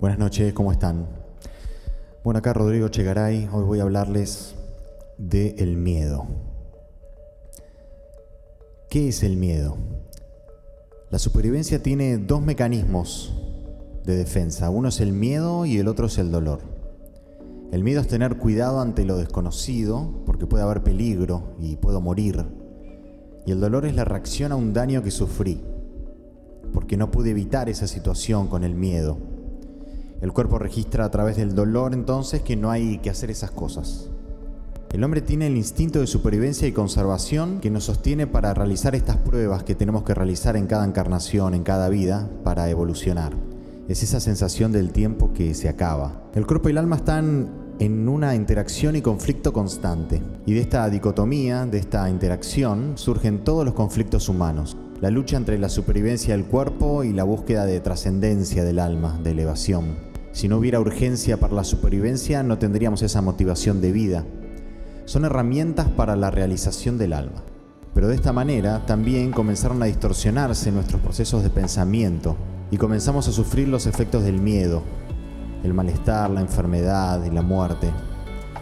Buenas noches, ¿cómo están? Bueno, acá Rodrigo Chegaray, hoy voy a hablarles de el miedo. ¿Qué es el miedo? La supervivencia tiene dos mecanismos de defensa. Uno es el miedo y el otro es el dolor. El miedo es tener cuidado ante lo desconocido, porque puede haber peligro y puedo morir. Y el dolor es la reacción a un daño que sufrí, porque no pude evitar esa situación con el miedo. El cuerpo registra a través del dolor entonces que no hay que hacer esas cosas. El hombre tiene el instinto de supervivencia y conservación que nos sostiene para realizar estas pruebas que tenemos que realizar en cada encarnación, en cada vida, para evolucionar. Es esa sensación del tiempo que se acaba. El cuerpo y el alma están en una interacción y conflicto constante. Y de esta dicotomía, de esta interacción, surgen todos los conflictos humanos. La lucha entre la supervivencia del cuerpo y la búsqueda de trascendencia del alma, de elevación. Si no hubiera urgencia para la supervivencia, no tendríamos esa motivación de vida son herramientas para la realización del alma. Pero de esta manera también comenzaron a distorsionarse nuestros procesos de pensamiento y comenzamos a sufrir los efectos del miedo, el malestar, la enfermedad y la muerte.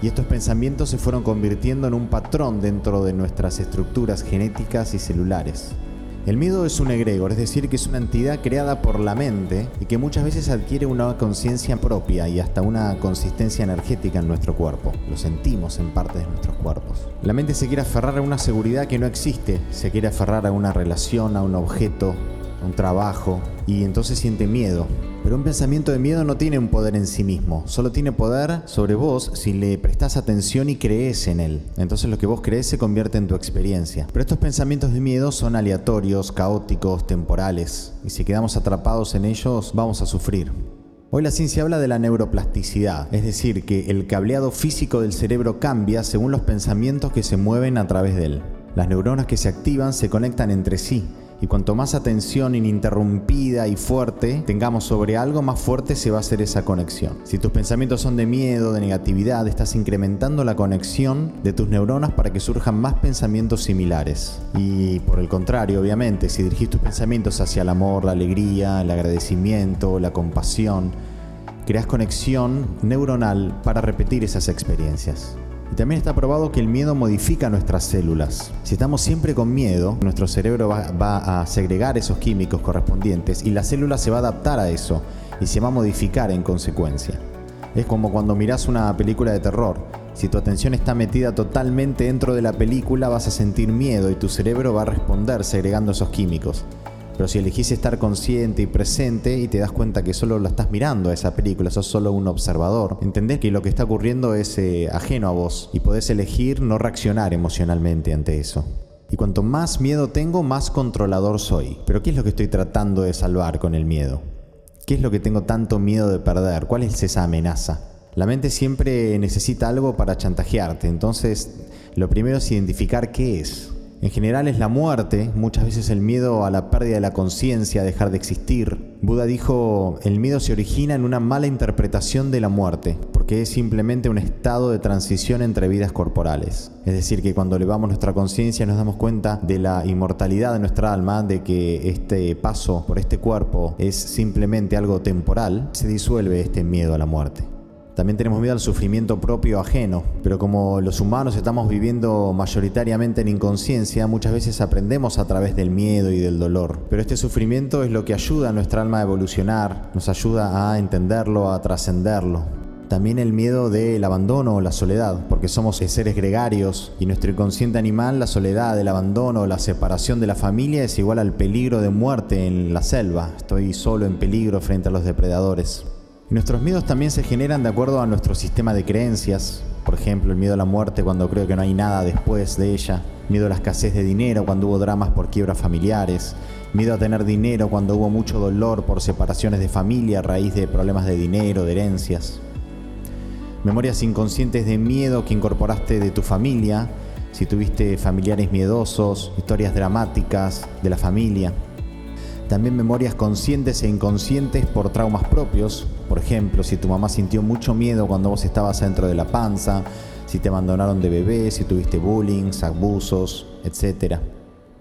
Y estos pensamientos se fueron convirtiendo en un patrón dentro de nuestras estructuras genéticas y celulares. El miedo es un egregor, es decir, que es una entidad creada por la mente y que muchas veces adquiere una conciencia propia y hasta una consistencia energética en nuestro cuerpo. Lo sentimos en parte de nuestros cuerpos. La mente se quiere aferrar a una seguridad que no existe, se quiere aferrar a una relación, a un objeto, un trabajo, y entonces siente miedo. Pero un pensamiento de miedo no tiene un poder en sí mismo, solo tiene poder sobre vos si le prestás atención y crees en él. Entonces lo que vos crees se convierte en tu experiencia. Pero estos pensamientos de miedo son aleatorios, caóticos, temporales, y si quedamos atrapados en ellos vamos a sufrir. Hoy la ciencia habla de la neuroplasticidad, es decir, que el cableado físico del cerebro cambia según los pensamientos que se mueven a través de él. Las neuronas que se activan se conectan entre sí y cuanto más atención ininterrumpida y fuerte tengamos sobre algo, más fuerte se va a hacer esa conexión. Si tus pensamientos son de miedo, de negatividad, estás incrementando la conexión de tus neuronas para que surjan más pensamientos similares. Y por el contrario, obviamente, si dirigís tus pensamientos hacia el amor, la alegría, el agradecimiento, la compasión, creas conexión neuronal para repetir esas experiencias. Y también está probado que el miedo modifica nuestras células. Si estamos siempre con miedo, nuestro cerebro va, a segregar esos químicos correspondientes y la célula se va a adaptar a eso y se va a modificar en consecuencia. Es como cuando miras una película de terror. Si tu atención está metida totalmente dentro de la película, vas a sentir miedo y tu cerebro va a responder segregando esos químicos. Pero si elegís estar consciente y presente y te das cuenta que solo la estás mirando a esa película, sos solo un observador, entendés que lo que está ocurriendo es eh, ajeno a vos y podés elegir no reaccionar emocionalmente ante eso. Y cuanto más miedo tengo, más controlador soy. Pero ¿qué es lo que estoy tratando de salvar con el miedo? ¿Qué es lo que tengo tanto miedo de perder? ¿Cuál es esa amenaza? La mente siempre necesita algo para chantajearte, entonces lo primero es identificar qué es. En general es la muerte, muchas veces el miedo a la pérdida de la conciencia, a dejar de existir. Buda dijo, el miedo se origina en una mala interpretación de la muerte, porque es simplemente un estado de transición entre vidas corporales. Es decir, que cuando elevamos nuestra conciencia nos damos cuenta de la inmortalidad de nuestra alma, de que este paso por este cuerpo es simplemente algo temporal, se disuelve este miedo a la muerte. También tenemos miedo al sufrimiento propio ajeno, pero como los humanos estamos viviendo mayoritariamente en inconsciencia, muchas veces aprendemos a través del miedo y del dolor. Pero este sufrimiento es lo que ayuda a nuestra alma a evolucionar, nos ayuda a entenderlo, a trascenderlo. También el miedo del abandono o la soledad, porque somos seres gregarios y nuestro inconsciente animal, la soledad, el abandono, la separación de la familia es igual al peligro de muerte en la selva. Estoy solo en peligro frente a los depredadores nuestros miedos también se generan de acuerdo a nuestro sistema de creencias. Por ejemplo, el miedo a la muerte cuando creo que no hay nada después de ella. Miedo a la escasez de dinero cuando hubo dramas por quiebras familiares. Miedo a tener dinero cuando hubo mucho dolor por separaciones de familia a raíz de problemas de dinero, de herencias. Memorias inconscientes de miedo que incorporaste de tu familia, si tuviste familiares miedosos, historias dramáticas de la familia. También memorias conscientes e inconscientes por traumas propios, por ejemplo, si tu mamá sintió mucho miedo cuando vos estabas dentro de la panza, si te abandonaron de bebé, si tuviste bullying, abusos, etc.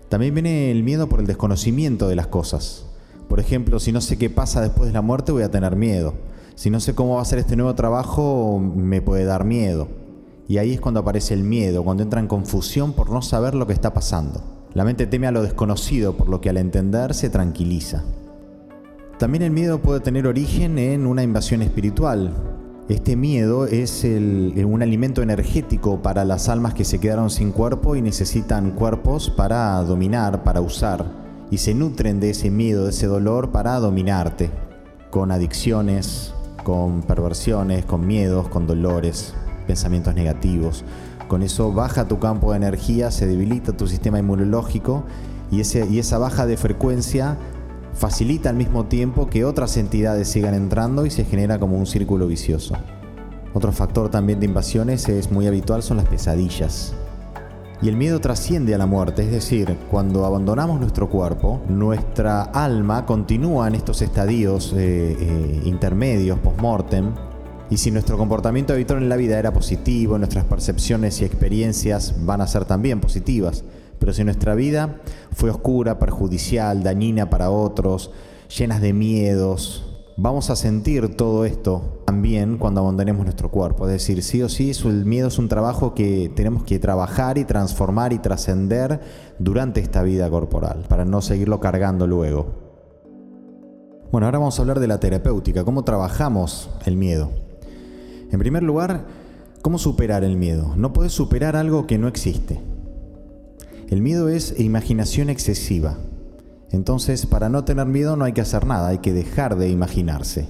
También viene el miedo por el desconocimiento de las cosas. Por ejemplo, si no sé qué pasa después de la muerte, voy a tener miedo. Si no sé cómo va a ser este nuevo trabajo, me puede dar miedo. Y ahí es cuando aparece el miedo, cuando entra en confusión por no saber lo que está pasando. La mente teme a lo desconocido, por lo que al entender se tranquiliza. También el miedo puede tener origen en una invasión espiritual. Este miedo es un alimento energético para las almas que se quedaron sin cuerpo y necesitan cuerpos para dominar, para usar. Y se nutren de ese miedo, de ese dolor para dominarte, con adicciones, con perversiones, con miedos, con dolores, pensamientos negativos. Con eso baja tu campo de energía, se debilita tu sistema inmunológico y esa baja de frecuencia facilita al mismo tiempo que otras entidades sigan entrando y se genera como un círculo vicioso. Otro factor también de invasiones es muy habitual son las pesadillas. Y el miedo trasciende a la muerte, es decir, cuando abandonamos nuestro cuerpo, nuestra alma continúa en estos estadios eh, eh, intermedios, post-mortem, y si nuestro comportamiento habitual en la vida era positivo, nuestras percepciones y experiencias van a ser también positivas. Pero si nuestra vida fue oscura, perjudicial, dañina para otros, llenas de miedos, vamos a sentir todo esto también cuando abandonemos nuestro cuerpo. Es decir, sí o sí, el miedo es un trabajo que tenemos que trabajar y transformar y trascender durante esta vida corporal, para no seguirlo cargando luego. Bueno, ahora vamos a hablar de la terapéutica, cómo trabajamos el miedo. En primer lugar, ¿cómo superar el miedo? No puedes superar algo que no existe. El miedo es imaginación excesiva. Entonces, para no tener miedo no hay que hacer nada, hay que dejar de imaginarse.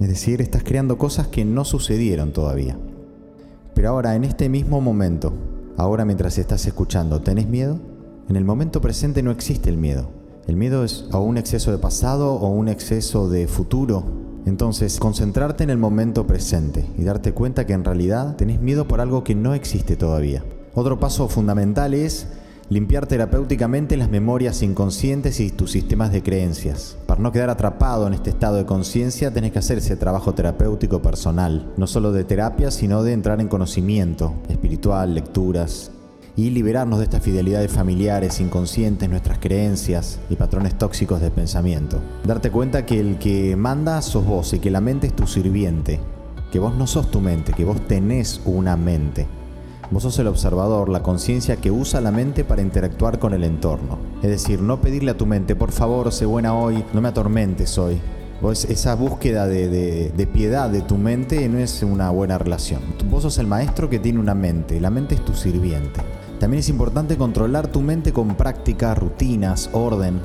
Es decir, estás creando cosas que no sucedieron todavía. Pero ahora, en este mismo momento, ahora mientras estás escuchando, ¿tenés miedo? En el momento presente no existe el miedo. El miedo es o un exceso de pasado o un exceso de futuro entonces, concentrarte en el momento presente y darte cuenta que en realidad tenés miedo por algo que no existe todavía. Otro paso fundamental es limpiar terapéuticamente las memorias inconscientes y tus sistemas de creencias. Para no quedar atrapado en este estado de conciencia, tenés que hacer ese trabajo terapéutico personal, no solo de terapia, sino de entrar en conocimiento espiritual, lecturas, y liberarnos de estas fidelidades familiares, inconscientes, nuestras creencias y patrones tóxicos de pensamiento. Darte cuenta que el que manda sos vos y que la mente es tu sirviente, que vos no sos tu mente, que vos tenés una mente. Vos sos el observador, la conciencia que usa la mente para interactuar con el entorno. Es decir, no pedirle a tu mente, por favor, sé buena hoy, no me atormentes hoy. Vos, esa búsqueda de, de, piedad de tu mente no es una buena relación. Vos sos el maestro que tiene una mente, la mente es tu sirviente. También es importante controlar tu mente con práctica, rutinas, orden.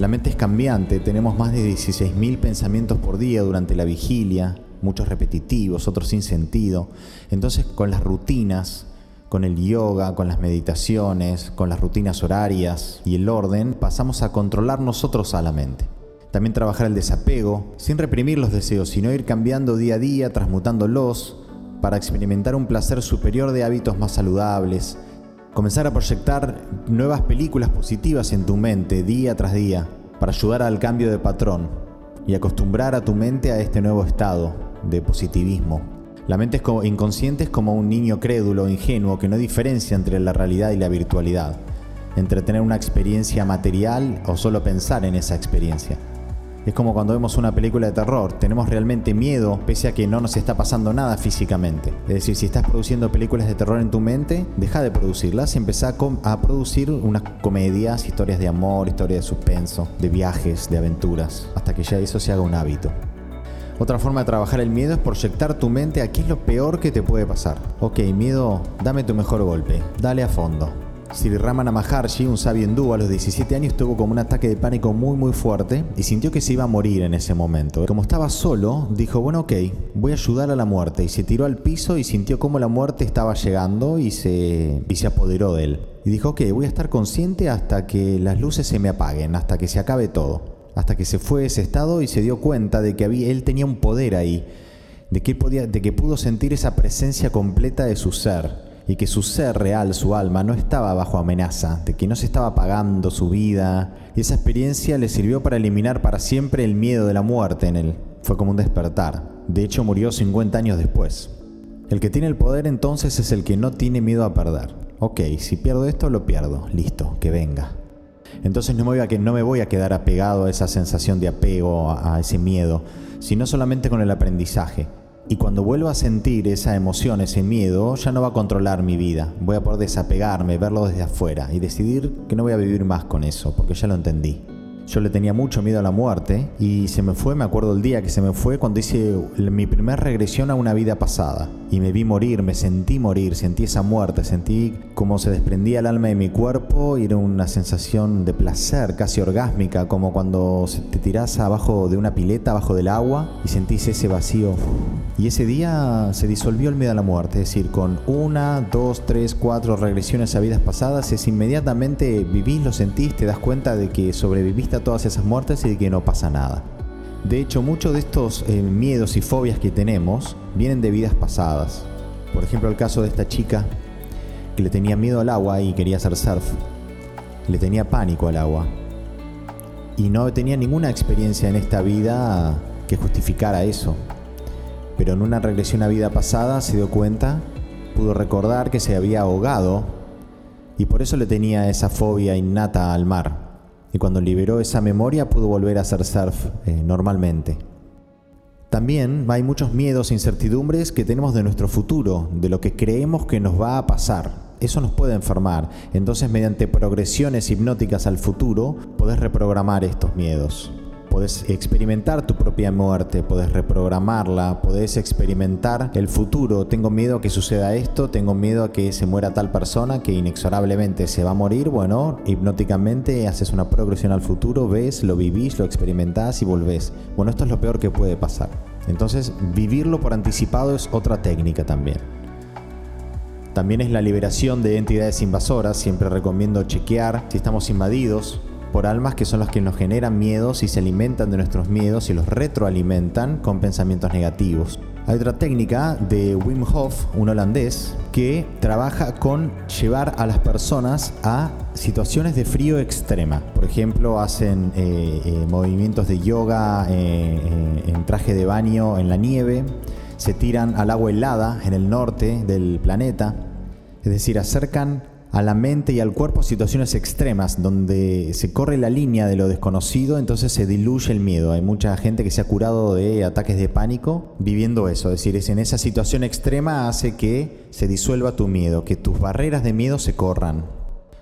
La mente es cambiante, tenemos más de 16.000 pensamientos por día durante la vigilia, muchos repetitivos, otros sin sentido. Entonces con las rutinas, con el yoga, con las meditaciones, con las rutinas horarias y el orden, pasamos a controlar nosotros a la mente. También trabajar el desapego, sin reprimir los deseos, sino ir cambiando día a día, transmutándolos, para experimentar un placer superior de hábitos más saludables, Comenzar a proyectar nuevas películas positivas en tu mente día tras día para ayudar al cambio de patrón y acostumbrar a tu mente a este nuevo estado de positivismo. La mente inconsciente es como un niño crédulo o ingenuo que no diferencia entre la realidad y la virtualidad, entre tener una experiencia material o solo pensar en esa experiencia. Es como cuando vemos una película de terror, tenemos realmente miedo pese a que no nos está pasando nada físicamente. Es decir, si estás produciendo películas de terror en tu mente, deja de producirlas y empezá a, producir unas comedias, historias de amor, historias de suspenso, de viajes, de aventuras, hasta que ya eso se haga un hábito. Otra forma de trabajar el miedo es proyectar tu mente a qué es lo peor que te puede pasar. Ok, miedo, dame tu mejor golpe, dale a fondo. Sri Ramana Maharshi, un sabio hindú, a los 17 años tuvo como un ataque de pánico muy muy fuerte y sintió que se iba a morir en ese momento. Como estaba solo, dijo, bueno, ok, voy a ayudar a la muerte. Y se tiró al piso y sintió como la muerte estaba llegando y se, y se apoderó de él. Y dijo, ok, voy a estar consciente hasta que las luces se me apaguen, hasta que se acabe todo. Hasta que se fue ese estado y se dio cuenta de que había, él tenía un poder ahí, de que, de que pudo sentir esa presencia completa de su ser y que su ser real, su alma, no estaba bajo amenaza, de que no se estaba pagando su vida, y esa experiencia le sirvió para eliminar para siempre el miedo de la muerte en él. Fue como un despertar. De hecho, murió 50 años después. El que tiene el poder entonces es el que no tiene miedo a perder. Ok, si pierdo esto, lo pierdo. Listo, que venga. Entonces no me voy a, no me voy a quedar apegado a esa sensación de apego, a ese miedo, sino solamente con el aprendizaje. Y cuando vuelva a sentir esa emoción, ese miedo, ya no va a controlar mi vida. Voy a poder desapegarme, verlo desde afuera y decidir que no voy a vivir más con eso, porque ya lo entendí. Yo le tenía mucho miedo a la muerte y se me fue, me acuerdo el día que se me fue cuando hice mi primera regresión a una vida pasada. Y me vi morir, me sentí morir, sentí esa muerte, sentí como se desprendía el alma de mi cuerpo y era una sensación de placer casi orgásmica, como cuando te tirás abajo de una pileta, abajo del agua y sentís ese vacío. Y ese día se disolvió el miedo a la muerte, es decir, con una, dos, tres, cuatro regresiones a vidas pasadas, es inmediatamente vivís, lo sentís, te das cuenta de que sobreviviste todas esas muertes y de que no pasa nada. De hecho, muchos de estos eh, miedos y fobias que tenemos vienen de vidas pasadas. Por ejemplo, el caso de esta chica que le tenía miedo al agua y quería hacer surf. Le tenía pánico al agua. Y no tenía ninguna experiencia en esta vida que justificara eso. Pero en una regresión a vida pasada se dio cuenta, pudo recordar que se había ahogado y por eso le tenía esa fobia innata al mar. Y cuando liberó esa memoria pudo volver a hacer surf eh, normalmente. También hay muchos miedos e incertidumbres que tenemos de nuestro futuro, de lo que creemos que nos va a pasar. Eso nos puede enfermar. Entonces mediante progresiones hipnóticas al futuro podés reprogramar estos miedos. Podés experimentar tu propia muerte, podés reprogramarla, podés experimentar el futuro. Tengo miedo a que suceda esto, tengo miedo a que se muera tal persona que inexorablemente se va a morir. Bueno, hipnóticamente haces una progresión al futuro, ves, lo vivís, lo experimentás y volvés. Bueno, esto es lo peor que puede pasar. Entonces, vivirlo por anticipado es otra técnica también. También es la liberación de entidades invasoras. Siempre recomiendo chequear si estamos invadidos por almas que son las que nos generan miedos y se alimentan de nuestros miedos y los retroalimentan con pensamientos negativos. Hay otra técnica de Wim Hof, un holandés, que trabaja con llevar a las personas a situaciones de frío extrema. Por ejemplo, hacen eh, eh, movimientos de yoga eh, en traje de baño en la nieve, se tiran al agua helada en el norte del planeta, es decir, acercan a la mente y al cuerpo situaciones extremas donde se corre la línea de lo desconocido, entonces se diluye el miedo. Hay mucha gente que se ha curado de ataques de pánico viviendo eso, es decir, es en esa situación extrema hace que se disuelva tu miedo, que tus barreras de miedo se corran.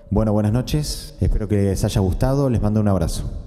Bueno, buenas noches, espero que les haya gustado, les mando un abrazo.